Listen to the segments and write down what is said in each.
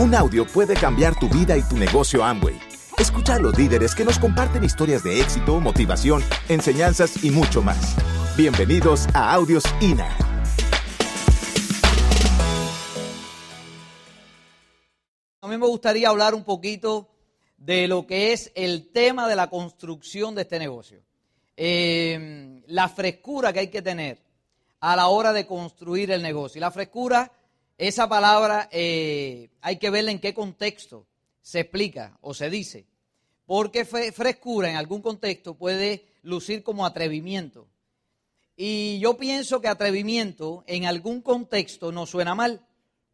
Un audio puede cambiar tu vida y tu negocio Amway. Escucha a los líderes que nos comparten historias de éxito, motivación, enseñanzas y mucho más. Bienvenidos a Audios INA. A mí me gustaría hablar un poquito de lo que es el tema de la construcción de este negocio. Eh, la frescura que hay que tener a la hora de construir el negocio. Y la frescura, esa palabra eh, hay que verla en qué contexto se explica o se dice. Porque frescura en algún contexto puede lucir como atrevimiento. Y yo pienso que atrevimiento en algún contexto no suena mal.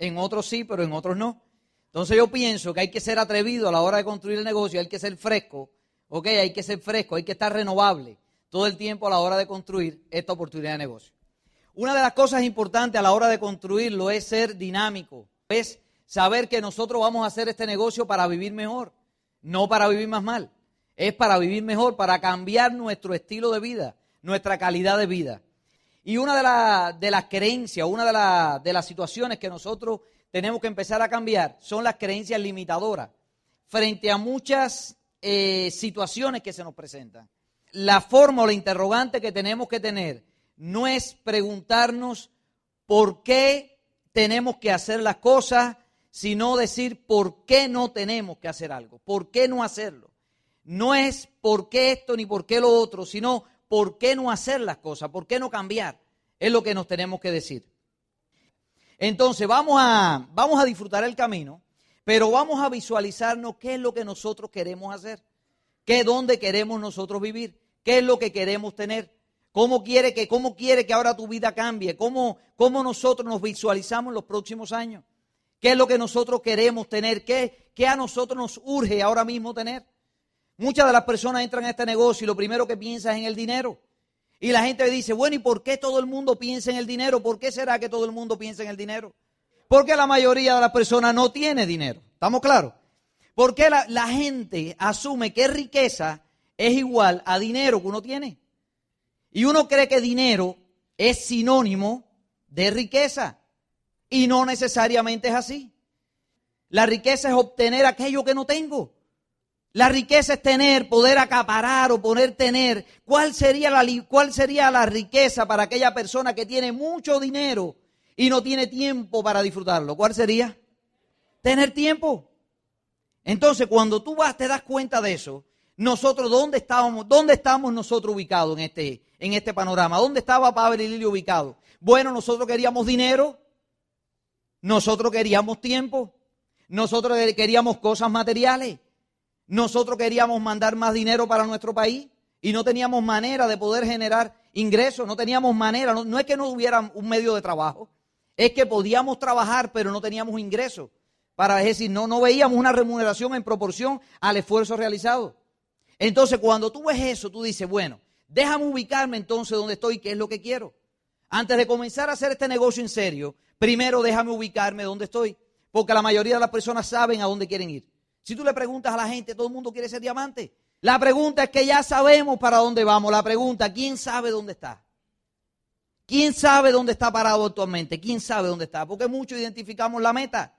En otros sí, pero en otros no. Entonces yo pienso que hay que ser atrevido a la hora de construir el negocio, hay que ser fresco, ¿ok? Hay que ser fresco, hay que estar renovable todo el tiempo a la hora de construir esta oportunidad de negocio. Una de las cosas importantes a la hora de construirlo es ser dinámico, es saber que nosotros vamos a hacer este negocio para vivir mejor, no para vivir más mal, es para vivir mejor, para cambiar nuestro estilo de vida, nuestra calidad de vida. Y una de, de las creencias, una de, las situaciones que nosotros tenemos que empezar a cambiar son las creencias limitadoras frente a muchas eh, situaciones que se nos presentan. La forma o la interrogante que tenemos que tener no es preguntarnos por qué tenemos que hacer las cosas, sino decir por qué no tenemos que hacer algo, por qué no hacerlo. No es por qué esto ni por qué lo otro, sino por qué no hacer las cosas, por qué no cambiar. Es lo que nos tenemos que decir. Entonces vamos a, vamos a disfrutar el camino, pero vamos a visualizarnos qué es lo que nosotros queremos hacer, qué dónde queremos nosotros vivir, qué es lo que queremos tener. ¿Cómo quiere que, cómo quiere que ahora tu vida cambie? ¿Cómo, ¿Cómo nosotros nos visualizamos en los próximos años? ¿Qué es lo que nosotros queremos tener? ¿Qué, ¿Qué a nosotros nos urge ahora mismo tener? Muchas de las personas entran a este negocio y lo primero que piensan es en el dinero. Y la gente dice, bueno, ¿y por qué todo el mundo piensa en el dinero? ¿Por qué será que todo el mundo piensa en el dinero? Porque la mayoría de las personas no tiene dinero. ¿Estamos claros? Porque la, la gente asume que riqueza es igual a dinero que uno tiene. Y uno cree que dinero es sinónimo de riqueza. Y no necesariamente es así. La riqueza es obtener aquello que no tengo. La riqueza es tener, poder acaparar o poder tener. ¿Cuál sería, la, ¿Cuál sería la riqueza para aquella persona que tiene mucho dinero y no tiene tiempo para disfrutarlo? ¿Cuál sería? Tener tiempo. Entonces, cuando tú vas, te das cuenta de eso. Nosotros, ¿dónde estábamos? ¿Dónde estamos nosotros ubicados en este, en este panorama. ¿Dónde estaba Pavel y Lili ubicado? Bueno, nosotros queríamos dinero, nosotros queríamos tiempo, nosotros queríamos cosas materiales, nosotros queríamos mandar más dinero para nuestro país y no teníamos manera de poder generar ingresos, no teníamos manera, no, es que no hubiera un medio de trabajo, es que podíamos trabajar pero no teníamos ingresos. Para decir, no, no veíamos una remuneración en proporción al esfuerzo realizado. Entonces, cuando tú ves eso, tú dices, bueno, Déjame ubicarme entonces donde estoy, qué es lo que quiero. Antes de comenzar a hacer este negocio en serio, primero déjame ubicarme donde estoy, porque la mayoría de las personas saben a dónde quieren ir. Si tú le preguntas a la gente, todo el mundo quiere ser diamante. La pregunta es que ya sabemos para dónde vamos. La pregunta, ¿quién sabe dónde está? ¿Quién sabe dónde está parado actualmente? ¿Quién sabe dónde está? Porque muchos identificamos la meta,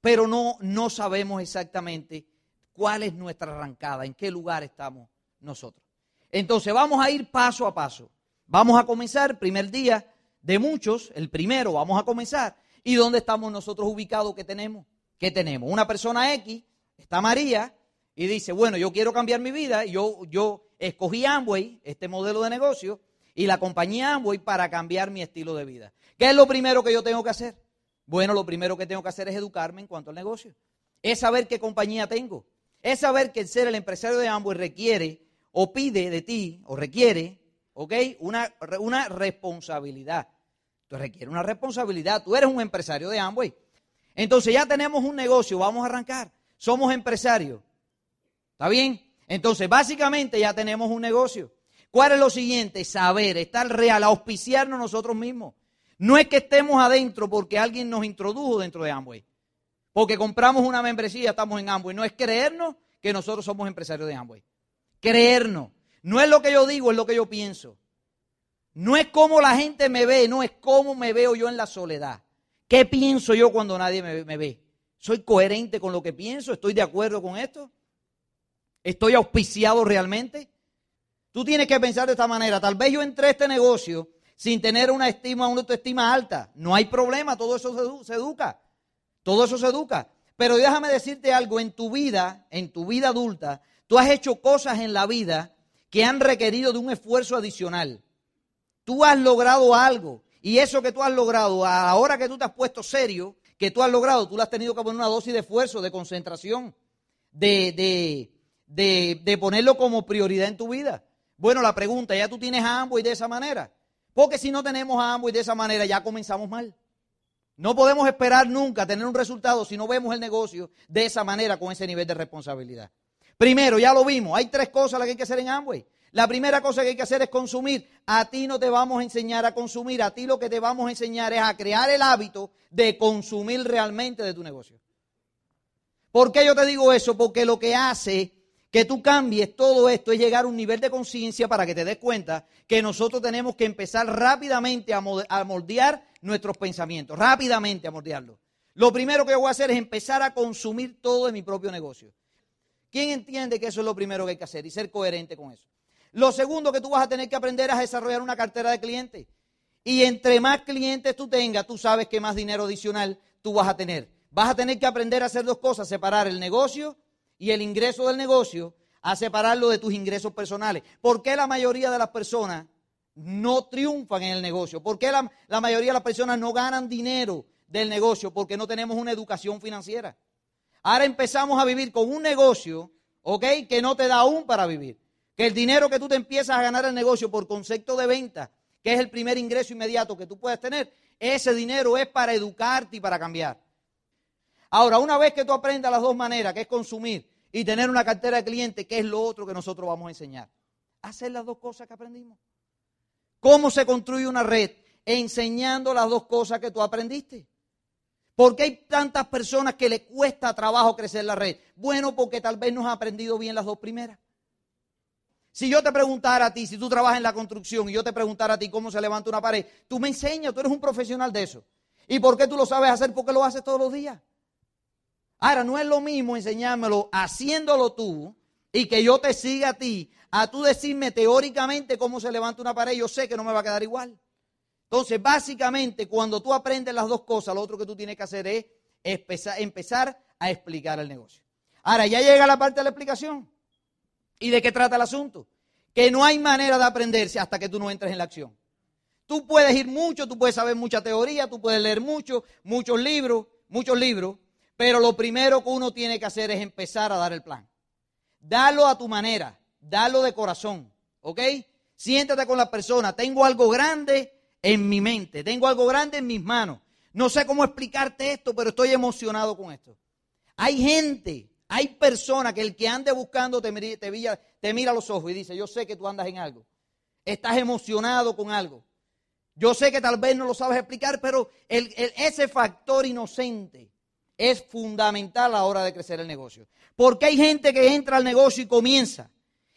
pero no, no sabemos exactamente cuál es nuestra arrancada, en qué lugar estamos nosotros. Entonces vamos a ir paso a paso. Vamos a comenzar, primer día de muchos, el primero, vamos a comenzar. ¿Y dónde estamos nosotros ubicados? ¿Qué tenemos? ¿Qué tenemos? Una persona X, está María, y dice, bueno, yo quiero cambiar mi vida, yo, yo escogí Amway, este modelo de negocio, y la compañía Amway para cambiar mi estilo de vida. ¿Qué es lo primero que yo tengo que hacer? Bueno, lo primero que tengo que hacer es educarme en cuanto al negocio. Es saber qué compañía tengo. Es saber que el ser el empresario de Amway requiere o pide de ti o requiere, ¿ok? Una, una responsabilidad. Tú requiere una responsabilidad. Tú eres un empresario de Amway. Entonces ya tenemos un negocio, vamos a arrancar. Somos empresarios. ¿Está bien? Entonces básicamente ya tenemos un negocio. ¿Cuál es lo siguiente? Saber, estar real, auspiciarnos nosotros mismos. No es que estemos adentro porque alguien nos introdujo dentro de Amway. Porque compramos una membresía, estamos en Amway. No es creernos que nosotros somos empresarios de Amway creernos. No es lo que yo digo, es lo que yo pienso. No es cómo la gente me ve, no es cómo me veo yo en la soledad. ¿Qué pienso yo cuando nadie me, ve? ¿Soy coherente con lo que pienso? ¿Estoy de acuerdo con esto? ¿Estoy auspiciado realmente? Tú tienes que pensar de esta manera. Tal vez yo entré a este negocio sin tener una estima, una autoestima alta. No hay problema, todo eso se, educa. Todo eso se educa. Pero déjame decirte algo, en tu vida, en tu vida adulta, tú has hecho cosas en la vida que han requerido de un esfuerzo adicional. Tú has logrado algo y eso que tú has logrado, ahora que tú te has puesto serio, que tú has logrado, tú le has tenido que poner una dosis de esfuerzo, de concentración, de, de, de, de ponerlo como prioridad en tu vida. Bueno, la pregunta, ¿ya tú tienes a y de esa manera? Porque si no tenemos a y de esa manera, ya comenzamos mal. No podemos esperar nunca tener un resultado si no vemos el negocio de esa manera, con ese nivel de responsabilidad. Primero, ya lo vimos, hay tres cosas las que hay que hacer en Amway. La primera cosa que hay que hacer es consumir. A ti no te vamos a enseñar a consumir, a ti lo que te vamos a enseñar es a crear el hábito de consumir realmente de tu negocio. ¿Por qué yo te digo eso? Porque lo que hace que tú cambies todo esto es llegar a un nivel de conciencia para que te des cuenta que nosotros tenemos que empezar rápidamente a moldear nuestros pensamientos, rápidamente a moldearlos. Lo primero que voy a hacer es empezar a consumir todo de mi propio negocio. ¿Quién entiende que eso es lo primero que hay que hacer y ser coherente con eso? Lo segundo que tú vas a tener que aprender es a desarrollar una cartera de clientes. Y entre más clientes tú tengas, tú sabes que más dinero adicional tú vas a tener. Vas a tener que aprender a hacer dos cosas, separar el negocio y el ingreso del negocio, a separarlo de tus ingresos personales. ¿Por qué la mayoría de las personas no triunfan en el negocio? ¿Por qué la, mayoría de las personas no ganan dinero del negocio? Porque no tenemos una educación financiera. Ahora empezamos a vivir con un negocio, ¿ok? Que no te da aún para vivir. Que el dinero que tú te empiezas a ganar el negocio por concepto de venta, que es el primer ingreso inmediato que tú puedes tener, ese dinero es para educarte y para cambiar. Ahora, una vez que tú aprendas las dos maneras, que es consumir y tener una cartera de clientes, ¿qué es lo otro que nosotros vamos a enseñar? Hacer las dos cosas que aprendimos. ¿Cómo se construye una red? Enseñando las dos cosas que tú aprendiste. ¿Por qué hay tantas personas que le cuesta trabajo crecer la red? Bueno, porque tal vez no has aprendido bien las dos primeras. Si yo te preguntara a ti, si tú trabajas en la construcción y yo te preguntara a ti cómo se levanta una pared, tú me enseñas, tú eres un profesional de eso. ¿Y por qué tú lo sabes hacer? Porque lo haces todos los días. Ahora, no es lo mismo enseñármelo haciéndolo tú y que yo te siga a ti, a tú decirme teóricamente cómo se levanta una pared, yo sé que no me va a quedar igual. Entonces, básicamente, cuando tú aprendes las dos cosas, lo otro que tú tienes que hacer es empezar a explicar el negocio. Ahora, ya llega la parte de la explicación. ¿Y de qué trata el asunto? Que no hay manera de aprenderse hasta que tú no entres en la acción. Tú puedes ir mucho, tú puedes saber mucha teoría, tú puedes leer mucho, muchos libros, muchos libros, pero lo primero que uno tiene que hacer es empezar a dar el plan. Dalo a tu manera, dalo de corazón, ¿ok? Siéntate con la persona, tengo algo grande en mi mente, tengo algo grande en mis manos. No sé cómo explicarte esto, pero estoy emocionado con esto. Hay gente, hay personas que el que ande buscando te, mira, a los ojos y dice, yo sé que tú andas en algo. Estás emocionado con algo. Yo sé que tal vez no lo sabes explicar, pero ese factor inocente es fundamental a la hora de crecer el negocio. Porque hay gente que entra al negocio y comienza.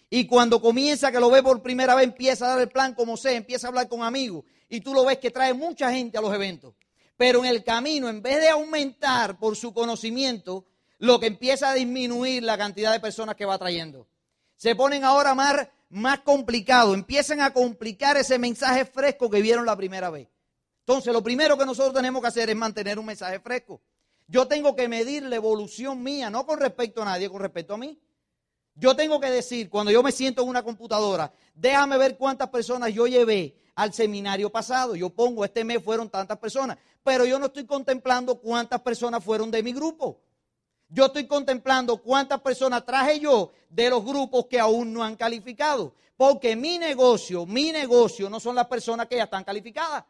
Y cuando comienza, que lo ve por primera vez, empieza a dar el plan como sea, empieza a hablar con amigos. Y tú lo ves que trae mucha gente a los eventos. Pero en el camino, en vez de aumentar por su conocimiento, lo que empieza a disminuir la cantidad de personas que va trayendo. Se ponen ahora más, más complicados, empiezan a complicar ese mensaje fresco que vieron la primera vez. Entonces, lo primero que nosotros tenemos que hacer es mantener un mensaje fresco. Yo tengo que medir la evolución mía, no con respecto a nadie, con respecto a mí. Yo tengo que decir, cuando yo me siento en una computadora, déjame ver cuántas personas yo llevé al seminario pasado. Yo pongo, este mes fueron tantas personas, pero yo no estoy contemplando cuántas personas fueron de mi grupo. Yo estoy contemplando cuántas personas traje yo de los grupos que aún no han calificado. Porque mi negocio, mi negocio no son las personas que ya están calificadas.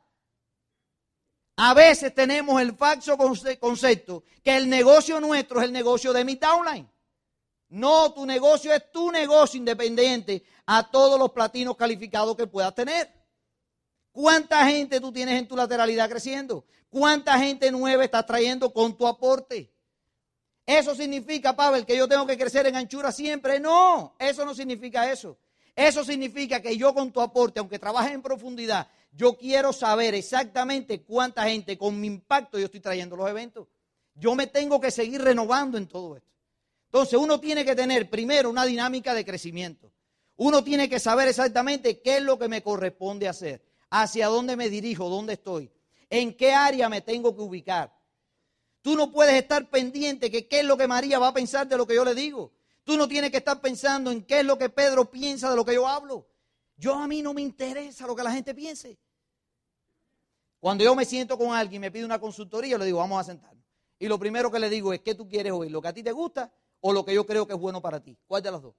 A veces tenemos el falso concepto que el negocio nuestro es el negocio de mi downline. No, tu negocio es tu negocio independiente a todos los platinos calificados que puedas tener. ¿Cuánta gente tú tienes en tu lateralidad creciendo? ¿Cuánta gente nueva estás trayendo con tu aporte? ¿Eso significa, Pavel, que yo tengo que crecer en anchura siempre? No, eso no significa eso. Eso significa que yo con tu aporte, aunque trabaje en profundidad, yo quiero saber exactamente cuánta gente con mi impacto yo estoy trayendo los eventos. Yo me tengo que seguir renovando en todo esto. Entonces uno tiene que tener primero una dinámica de crecimiento. Uno tiene que saber exactamente qué es lo que me corresponde hacer, hacia dónde me dirijo, dónde estoy, en qué área me tengo que ubicar. Tú no puedes estar pendiente que qué es lo que María va a pensar de lo que yo le digo. Tú no tienes que estar pensando en qué es lo que Pedro piensa de lo que yo hablo. Yo a mí no me interesa lo que la gente piense. Cuando yo me siento con alguien y me pide una consultoría, le digo, vamos a sentarnos. Y lo primero que le digo es, ¿qué tú quieres oír? ¿Lo que a ti te gusta o lo que yo creo que es bueno para ti? ¿Cuál de las dos?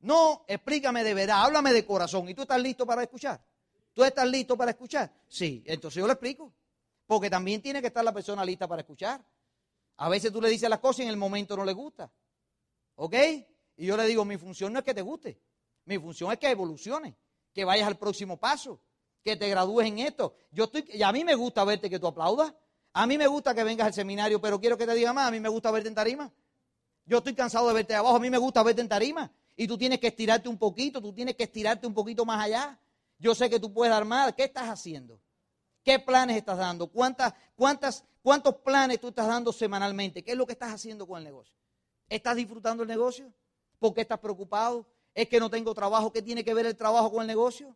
No, explícame de verdad, háblame de corazón. ¿Y tú estás listo para escuchar? ¿Tú estás listo para escuchar? Sí, entonces yo le explico. Porque también tiene que estar la persona lista para escuchar. A veces tú le dices las cosas y en el momento no le gusta. ¿Ok? Y yo le digo, mi función no es que te guste. Mi función es que evolucione, que vayas al próximo paso, que te gradúes en esto. Yo estoy, y a mí me gusta verte que tú aplaudas. A mí me gusta que vengas al seminario, pero quiero que te diga más, a mí me gusta verte en tarima. Yo estoy cansado de verte abajo, a mí me gusta verte en tarima. Y tú tienes que estirarte un poquito, tú tienes que estirarte un poquito más allá. Yo sé que tú puedes dar más. ¿Qué estás haciendo? ¿Qué planes estás dando? ¿Cuántas, cuántas, ¿Cuántos planes tú estás dando semanalmente? ¿Qué es lo que estás haciendo con el negocio? ¿Estás disfrutando el negocio? ¿Por qué estás preocupado? ¿Es que no tengo trabajo? ¿Qué tiene que ver el trabajo con el negocio?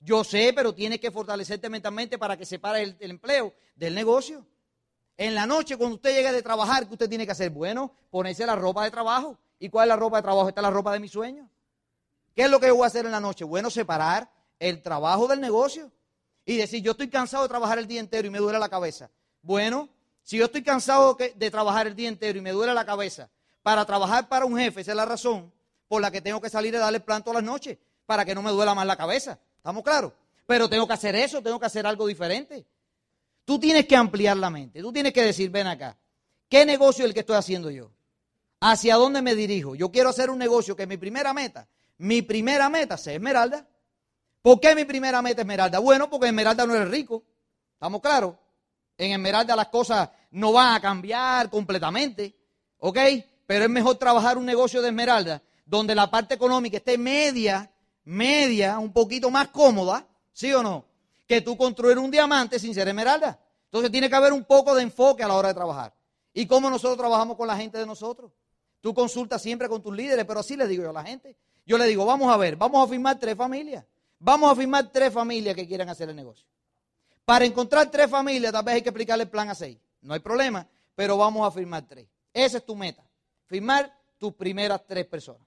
Yo sé, pero tienes que fortalecerte mentalmente para que separe el, empleo del negocio. En la noche, cuando usted llegue de trabajar, ¿qué usted tiene que hacer? Bueno, ponerse la ropa de trabajo. ¿Y cuál es la ropa de trabajo? Esta es la ropa de mi sueño. ¿Qué es lo que yo voy a hacer en la noche? Bueno, separar el trabajo del negocio y decir, yo estoy cansado de trabajar el día entero y me duele la cabeza. Bueno, si yo estoy cansado de trabajar el día entero y me duele la cabeza, para trabajar para un jefe, esa es la razón por la que tengo que salir a darle plan todas las noches, para que no me duela más la cabeza. ¿Estamos claros? Pero tengo que hacer eso, tengo que hacer algo diferente. Tú tienes que ampliar la mente, tú tienes que decir, ven acá, ¿qué negocio es el que estoy haciendo yo? ¿Hacia dónde me dirijo? Yo quiero hacer un negocio que mi primera meta, mi primera meta sea Esmeralda. ¿Por qué mi primera meta es Esmeralda? Bueno, porque Esmeralda no es rico. ¿Estamos claros? En Esmeralda las cosas no van a cambiar completamente. ¿Ok? Pero es mejor trabajar un negocio de Esmeralda donde la parte económica esté media, media, un poquito más cómoda. ¿Sí o no? Que tú construir un diamante sin ser Esmeralda. Entonces tiene que haber un poco de enfoque a la hora de trabajar. ¿Y cómo nosotros trabajamos con la gente de nosotros? Tú consultas siempre con tus líderes, pero así le digo yo a la gente. Yo le digo, vamos a ver, vamos a firmar tres familias. Vamos a firmar tres familias que quieran hacer el negocio. Para encontrar tres familias, tal vez hay que explicarle el plan a seis. No hay problema, pero vamos a firmar tres. Esa es tu meta. Firmar tus primeras tres personas.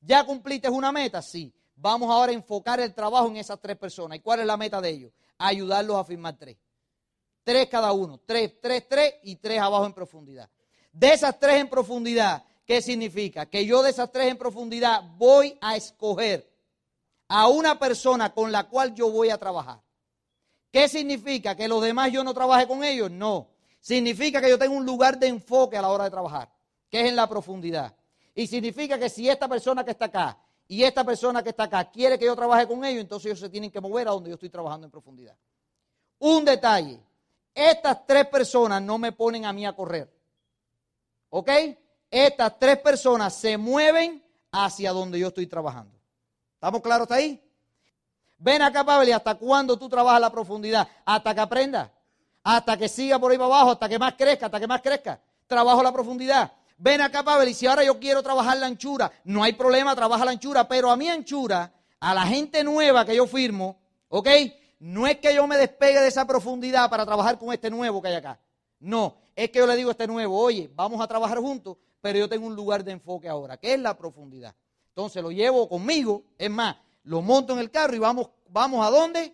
¿Ya cumpliste una meta? Sí. Vamos ahora a enfocar el trabajo en esas tres personas. ¿Y cuál es la meta de ellos? Ayudarlos a firmar tres. Tres cada uno. Tres, tres, tres y tres abajo en profundidad. De esas tres en profundidad, ¿qué significa? Que yo de esas tres en profundidad voy a escoger a una persona con la cual yo voy a trabajar. ¿Qué significa? ¿Que los demás yo no trabaje con ellos? No. Significa que yo tengo un lugar de enfoque a la hora de trabajar, que es en la profundidad. Y significa que si esta persona que está acá y esta persona que está acá quiere que yo trabaje con ellos, entonces ellos se tienen que mover a donde yo estoy trabajando en profundidad. Un detalle, estas tres personas no me ponen a mí a correr. ¿Ok? Estas tres personas se mueven hacia donde yo estoy trabajando. ¿Estamos claros hasta ahí? Ven acá, Pavel, ¿y hasta cuándo tú trabajas la profundidad? Hasta que aprenda, hasta que siga por ahí para abajo, hasta que más crezca, hasta que más crezca. Trabajo la profundidad. Ven acá, Pavel, y si ahora yo quiero trabajar la anchura, no hay problema, trabaja la anchura, pero a mi anchura, a la gente nueva que yo firmo, ¿ok? No es que yo me despegue de esa profundidad para trabajar con este nuevo que hay acá. No, es que yo le digo a este nuevo, oye, vamos a trabajar juntos, pero yo tengo un lugar de enfoque ahora, que es la profundidad. Entonces lo llevo conmigo, es más, lo monto en el carro y vamos, vamos a dónde?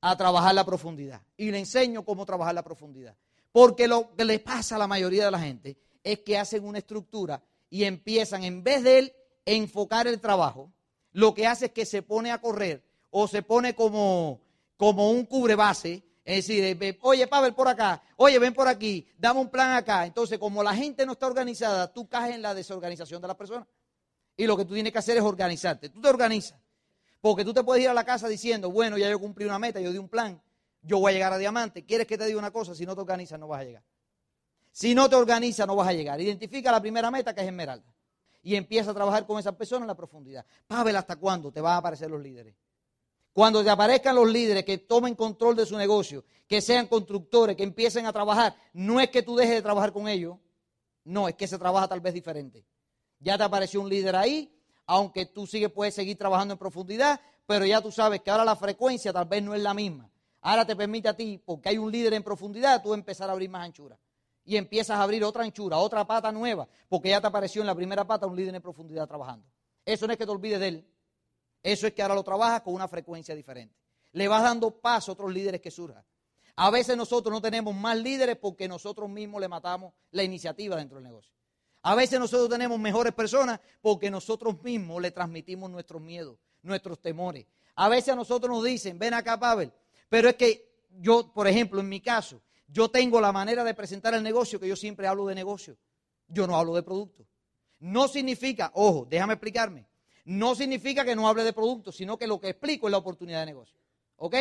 A trabajar la profundidad. Y le enseño cómo trabajar la profundidad. Porque lo que le pasa a la mayoría de la gente es que hacen una estructura y empiezan, en vez de él enfocar el trabajo, lo que hace es que se pone a correr o se pone como, como un cubrebase. Es decir, oye, Pavel, por acá, oye, ven por aquí, dame un plan acá. Entonces, como la gente no está organizada, tú caes en la desorganización de las personas. Y lo que tú tienes que hacer es organizarte. Tú te organizas. Porque tú te puedes ir a la casa diciendo, bueno, ya yo cumplí una meta, yo di un plan, yo voy a llegar a diamante. ¿Quieres que te diga una cosa? Si no te organizas, no vas a llegar. Si no te organizas, no vas a llegar. Identifica la primera meta, que es Esmeralda. Y empieza a trabajar con esa persona en la profundidad. Pavel, ¿hasta cuándo te van a aparecer los líderes? Cuando te aparezcan los líderes que tomen control de su negocio, que sean constructores, que empiecen a trabajar, no es que tú dejes de trabajar con ellos, no, es que se trabaja tal vez diferente. Ya te apareció un líder ahí, aunque tú sigues, puedes seguir trabajando en profundidad, pero ya tú sabes que ahora la frecuencia tal vez no es la misma. Ahora te permite a ti, porque hay un líder en profundidad, tú empezar a abrir más anchura. Y empiezas a abrir otra anchura, otra pata nueva, porque ya te apareció en la primera pata un líder en profundidad trabajando. Eso no es que te olvides de él, eso es que ahora lo trabajas con una frecuencia diferente. Le vas dando paso a otros líderes que surjan. A veces nosotros no tenemos más líderes porque nosotros mismos le matamos la iniciativa dentro del negocio. A veces nosotros tenemos mejores personas porque nosotros mismos le transmitimos nuestros miedos, nuestros temores. A veces a nosotros nos dicen, ven acá, Pavel, pero es que yo, por ejemplo, en mi caso, yo tengo la manera de presentar el negocio que yo siempre hablo de negocio. Yo no hablo de producto. No significa, ojo, déjame explicarme, no significa que no hable de producto, sino que lo que explico es la oportunidad de negocio. ¿Ok?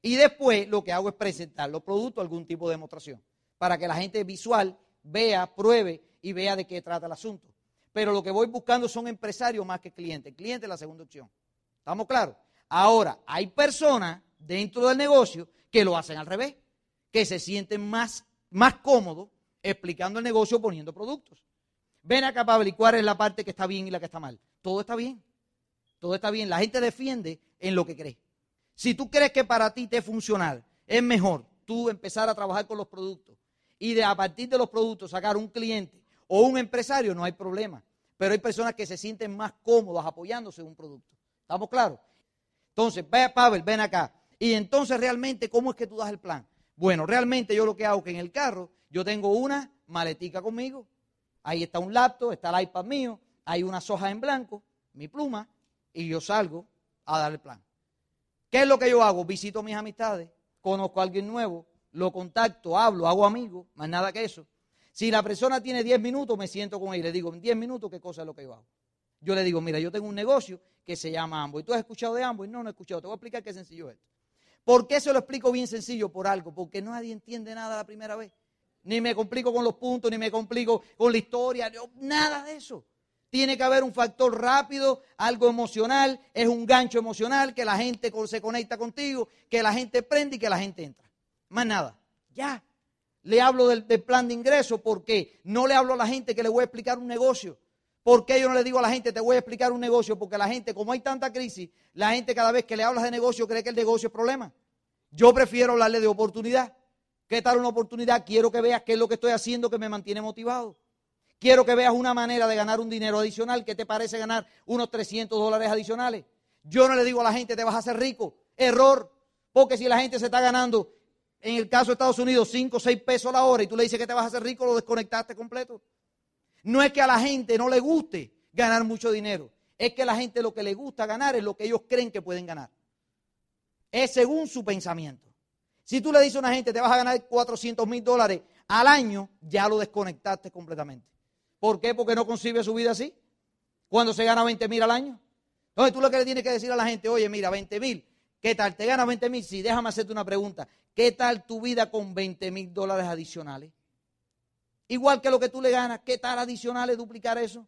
Y después lo que hago es presentar los productos, algún tipo de demostración, para que la gente visual vea, pruebe y vea de qué trata el asunto. Pero lo que voy buscando son empresarios más que clientes. cliente es la segunda opción. ¿Estamos claros? Ahora, hay personas dentro del negocio que lo hacen al revés, que se sienten más, más cómodos explicando el negocio poniendo productos. Ven acá para cuál es la parte que está bien y la que está mal. Todo está bien. Todo está bien. La gente defiende en lo que cree. Si tú crees que para ti te es funcional, es mejor tú empezar a trabajar con los productos y de a partir de los productos sacar un cliente o un empresario, no hay problema. Pero hay personas que se sienten más cómodas apoyándose en un producto. ¿Estamos claros? Entonces, ve, Pavel, ven acá. Y entonces realmente, ¿cómo es que tú das el plan? Bueno, realmente yo lo que hago es que en el carro yo tengo una maletica conmigo. Ahí está un laptop, está el iPad mío, hay unas hojas en blanco, mi pluma, y yo salgo a dar el plan. ¿Qué es lo que yo hago? Visito mis amistades, conozco a alguien nuevo, lo contacto, hablo, hago amigos, más nada que eso. Si la persona tiene 10 minutos, me siento con él y le digo, en 10 minutos, ¿qué cosa es lo que yo hago? Yo le digo, mira, yo tengo un negocio que se llama Amboy. ¿Tú has escuchado de Amboy? No, no he escuchado. Te voy a explicar qué sencillo es esto. ¿Por qué se lo explico bien sencillo? Por algo, porque nadie entiende nada la primera vez. Ni me complico con los puntos, ni me complico con la historia, nada de eso. Tiene que haber un factor rápido, algo emocional, es un gancho emocional, que la gente se conecta contigo, que la gente prende y que la gente entra. Más nada. Ya. Le hablo del, del plan de ingreso porque no le hablo a la gente que le voy a explicar un negocio. ¿Por qué yo no le digo a la gente, te voy a explicar un negocio? Porque la gente, como hay tanta crisis, la gente cada vez que le hablas de negocio cree que el negocio es problema. Yo prefiero hablarle de oportunidad. ¿Qué tal una oportunidad? Quiero que veas qué es lo que estoy haciendo que me mantiene motivado. Quiero que veas una manera de ganar un dinero adicional. ¿Qué te parece ganar unos 300 dólares adicionales? Yo no le digo a la gente, te vas a hacer rico. Error. Porque si la gente se está ganando, en el caso de Estados Unidos, 5 o 6 pesos la hora y tú le dices que te vas a hacer rico, lo desconectaste completo. No es que a la gente no le guste ganar mucho dinero, es que a la gente lo que le gusta ganar es lo que ellos creen que pueden ganar. Es según su pensamiento. Si tú le dices a una gente, te vas a ganar 400 mil dólares al año, ya lo desconectaste completamente. ¿Por qué? Porque no concibe su vida así. Cuando se gana 20 mil al año. Entonces tú lo que le tienes que decir a la gente, oye, mira, 20 mil, ¿qué tal? ¿Te ganas 20 mil? Sí, déjame hacerte una pregunta. ¿Qué tal tu vida con 20 mil dólares adicionales? Igual que lo que tú le ganas, ¿qué tal adicional es duplicar eso?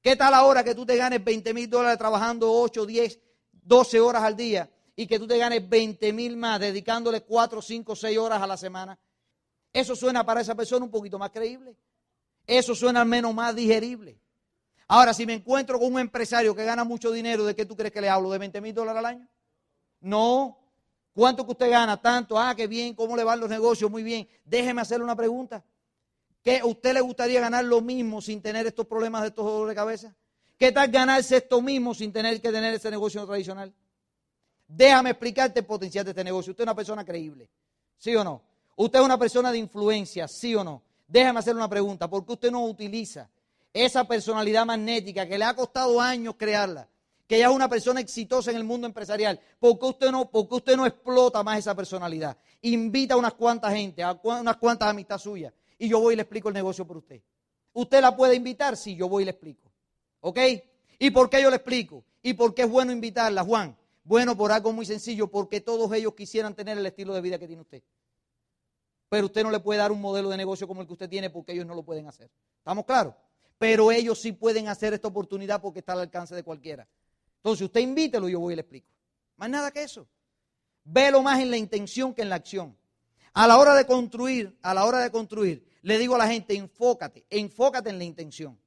¿Qué tal ahora que tú te ganes 20 mil dólares trabajando 8, 10, 12 horas al día y que tú te ganes 20 mil más dedicándole 4, 5, 6 horas a la semana? Eso suena para esa persona un poquito más creíble. Eso suena al menos más digerible. Ahora, si me encuentro con un empresario que gana mucho dinero, ¿de qué tú crees que le hablo? ¿De 20 mil dólares al año? No. ¿Cuánto que usted gana? Tanto. Ah, qué bien. ¿Cómo le van los negocios? Muy bien. Déjeme hacerle una pregunta. ¿Qué, usted le gustaría ganar lo mismo sin tener estos problemas de estos dolores de cabeza? ¿Qué tal ganarse esto mismo sin tener que tener ese negocio tradicional? Déjame explicarte el potencial de este negocio. Usted es una persona creíble, ¿sí o no? Usted es una persona de influencia, ¿sí o no? Déjame hacer una pregunta. ¿Por qué usted no utiliza esa personalidad magnética que le ha costado años crearla? Que ya es una persona exitosa en el mundo empresarial. ¿Por qué usted no, por qué usted no explota más esa personalidad? Invita a unas cuantas gente, a unas cuantas amistades suyas y yo voy y le explico el negocio por usted. ¿Usted la puede invitar? Sí, yo voy y le explico. ¿Ok? ¿Y por qué yo le explico? ¿Y por qué es bueno invitarla, Juan? Bueno, por algo muy sencillo, porque todos ellos quisieran tener el estilo de vida que tiene usted. Pero usted no le puede dar un modelo de negocio como el que usted tiene porque ellos no lo pueden hacer. ¿Estamos claros? Pero ellos sí pueden hacer esta oportunidad porque está al alcance de cualquiera. Entonces, usted invítelo y yo voy y le explico. Más nada que eso. Velo más en la intención que en la acción. A la hora de construir, a la hora de construir, le digo a la gente, enfócate, enfócate en la intención.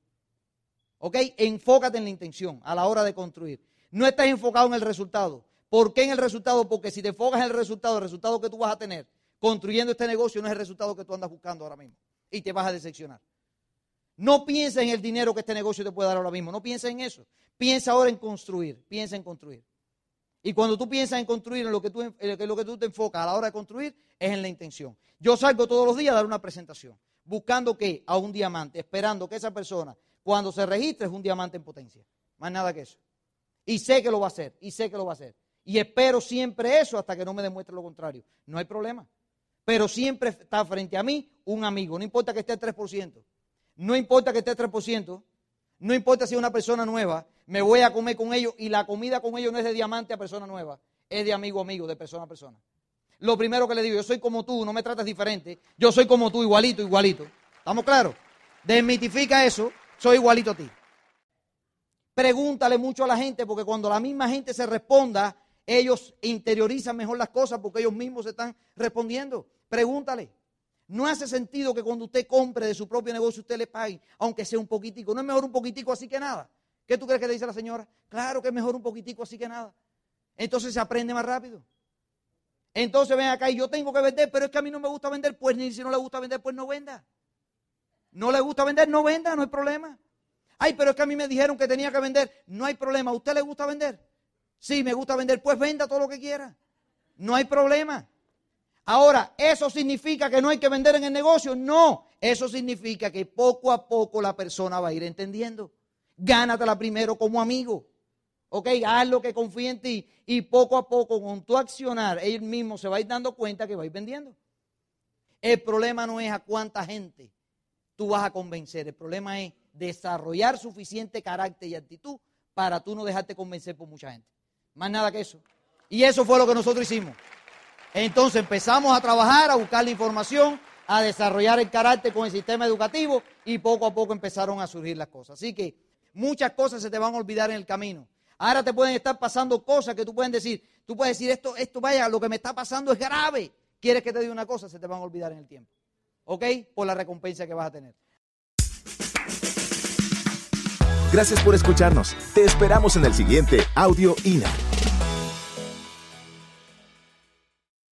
¿Ok? Enfócate en la intención a la hora de construir. No estás enfocado en el resultado. ¿Por qué en el resultado? Porque si te enfocas en el resultado, el resultado que tú vas a tener construyendo este negocio no es el resultado que tú andas buscando ahora mismo. Y te vas a decepcionar. No pienses en el dinero que este negocio te puede dar ahora mismo. No pienses en eso. Piensa ahora en construir. Piensa en construir. Y cuando tú piensas en construir, en lo que tú, en lo que tú te enfocas a la hora de construir, es en la intención. Yo salgo todos los días a dar una presentación, buscando que a un diamante, esperando que esa persona, cuando se registre, es un diamante en potencia. Más nada que eso. Y sé que lo va a hacer, y sé que lo va a hacer. Y espero siempre eso hasta que no me demuestre lo contrario. No hay problema. Pero siempre está frente a mí un amigo. No importa que esté el 3%. No importa que esté el 3%. No importa si es una persona nueva. Me voy a comer con ellos y la comida con ellos no es de diamante a persona nueva. Es de amigo a amigo, de persona a persona. Lo primero que le digo, yo soy como tú, no me tratas diferente. Yo soy como tú, igualito, igualito. ¿Estamos claros? Desmitifica eso, soy igualito a ti. Pregúntale mucho a la gente, porque cuando la misma gente se responda, ellos interiorizan mejor las cosas porque ellos mismos se están respondiendo. Pregúntale. No hace sentido que cuando usted compre de su propio negocio usted le pague, aunque sea un poquitico. No es mejor un poquitico así que nada. ¿Qué tú crees que le dice la señora? Claro que es mejor un poquitico así que nada. Entonces se aprende más rápido. Entonces ven acá y yo tengo que vender, pero es que a mí no me gusta vender, pues ni si no le gusta vender, pues no venda. No le gusta vender, no venda, no hay problema. Ay, pero es que a mí me dijeron que tenía que vender, no hay problema. ¿A usted le gusta vender? Sí, me gusta vender, pues venda todo lo que quiera. No hay problema. Ahora, ¿eso significa que no hay que vender en el negocio? No, eso significa que poco a poco la persona va a ir entendiendo. Gánatela primero como amigo. Ok, haz lo que confía en ti y poco a poco con tu accionar, él mismo se va a ir dando cuenta que va a ir vendiendo. El problema no es a cuánta gente tú vas a convencer, el problema es desarrollar suficiente carácter y actitud para tú no dejarte convencer por mucha gente. Más nada que eso. Y eso fue lo que nosotros hicimos. Entonces empezamos a trabajar, a buscar la información, a desarrollar el carácter con el sistema educativo y poco a poco empezaron a surgir las cosas. Así que muchas cosas se te van a olvidar en el camino. Ahora te pueden estar pasando cosas que tú puedes decir, tú puedes decir esto, esto vaya, lo que me está pasando es grave. ¿Quieres que te diga una cosa? Se te van a olvidar en el tiempo. ¿Ok? Por la recompensa que vas a tener. Gracias por escucharnos. Te esperamos en el siguiente Audio INA.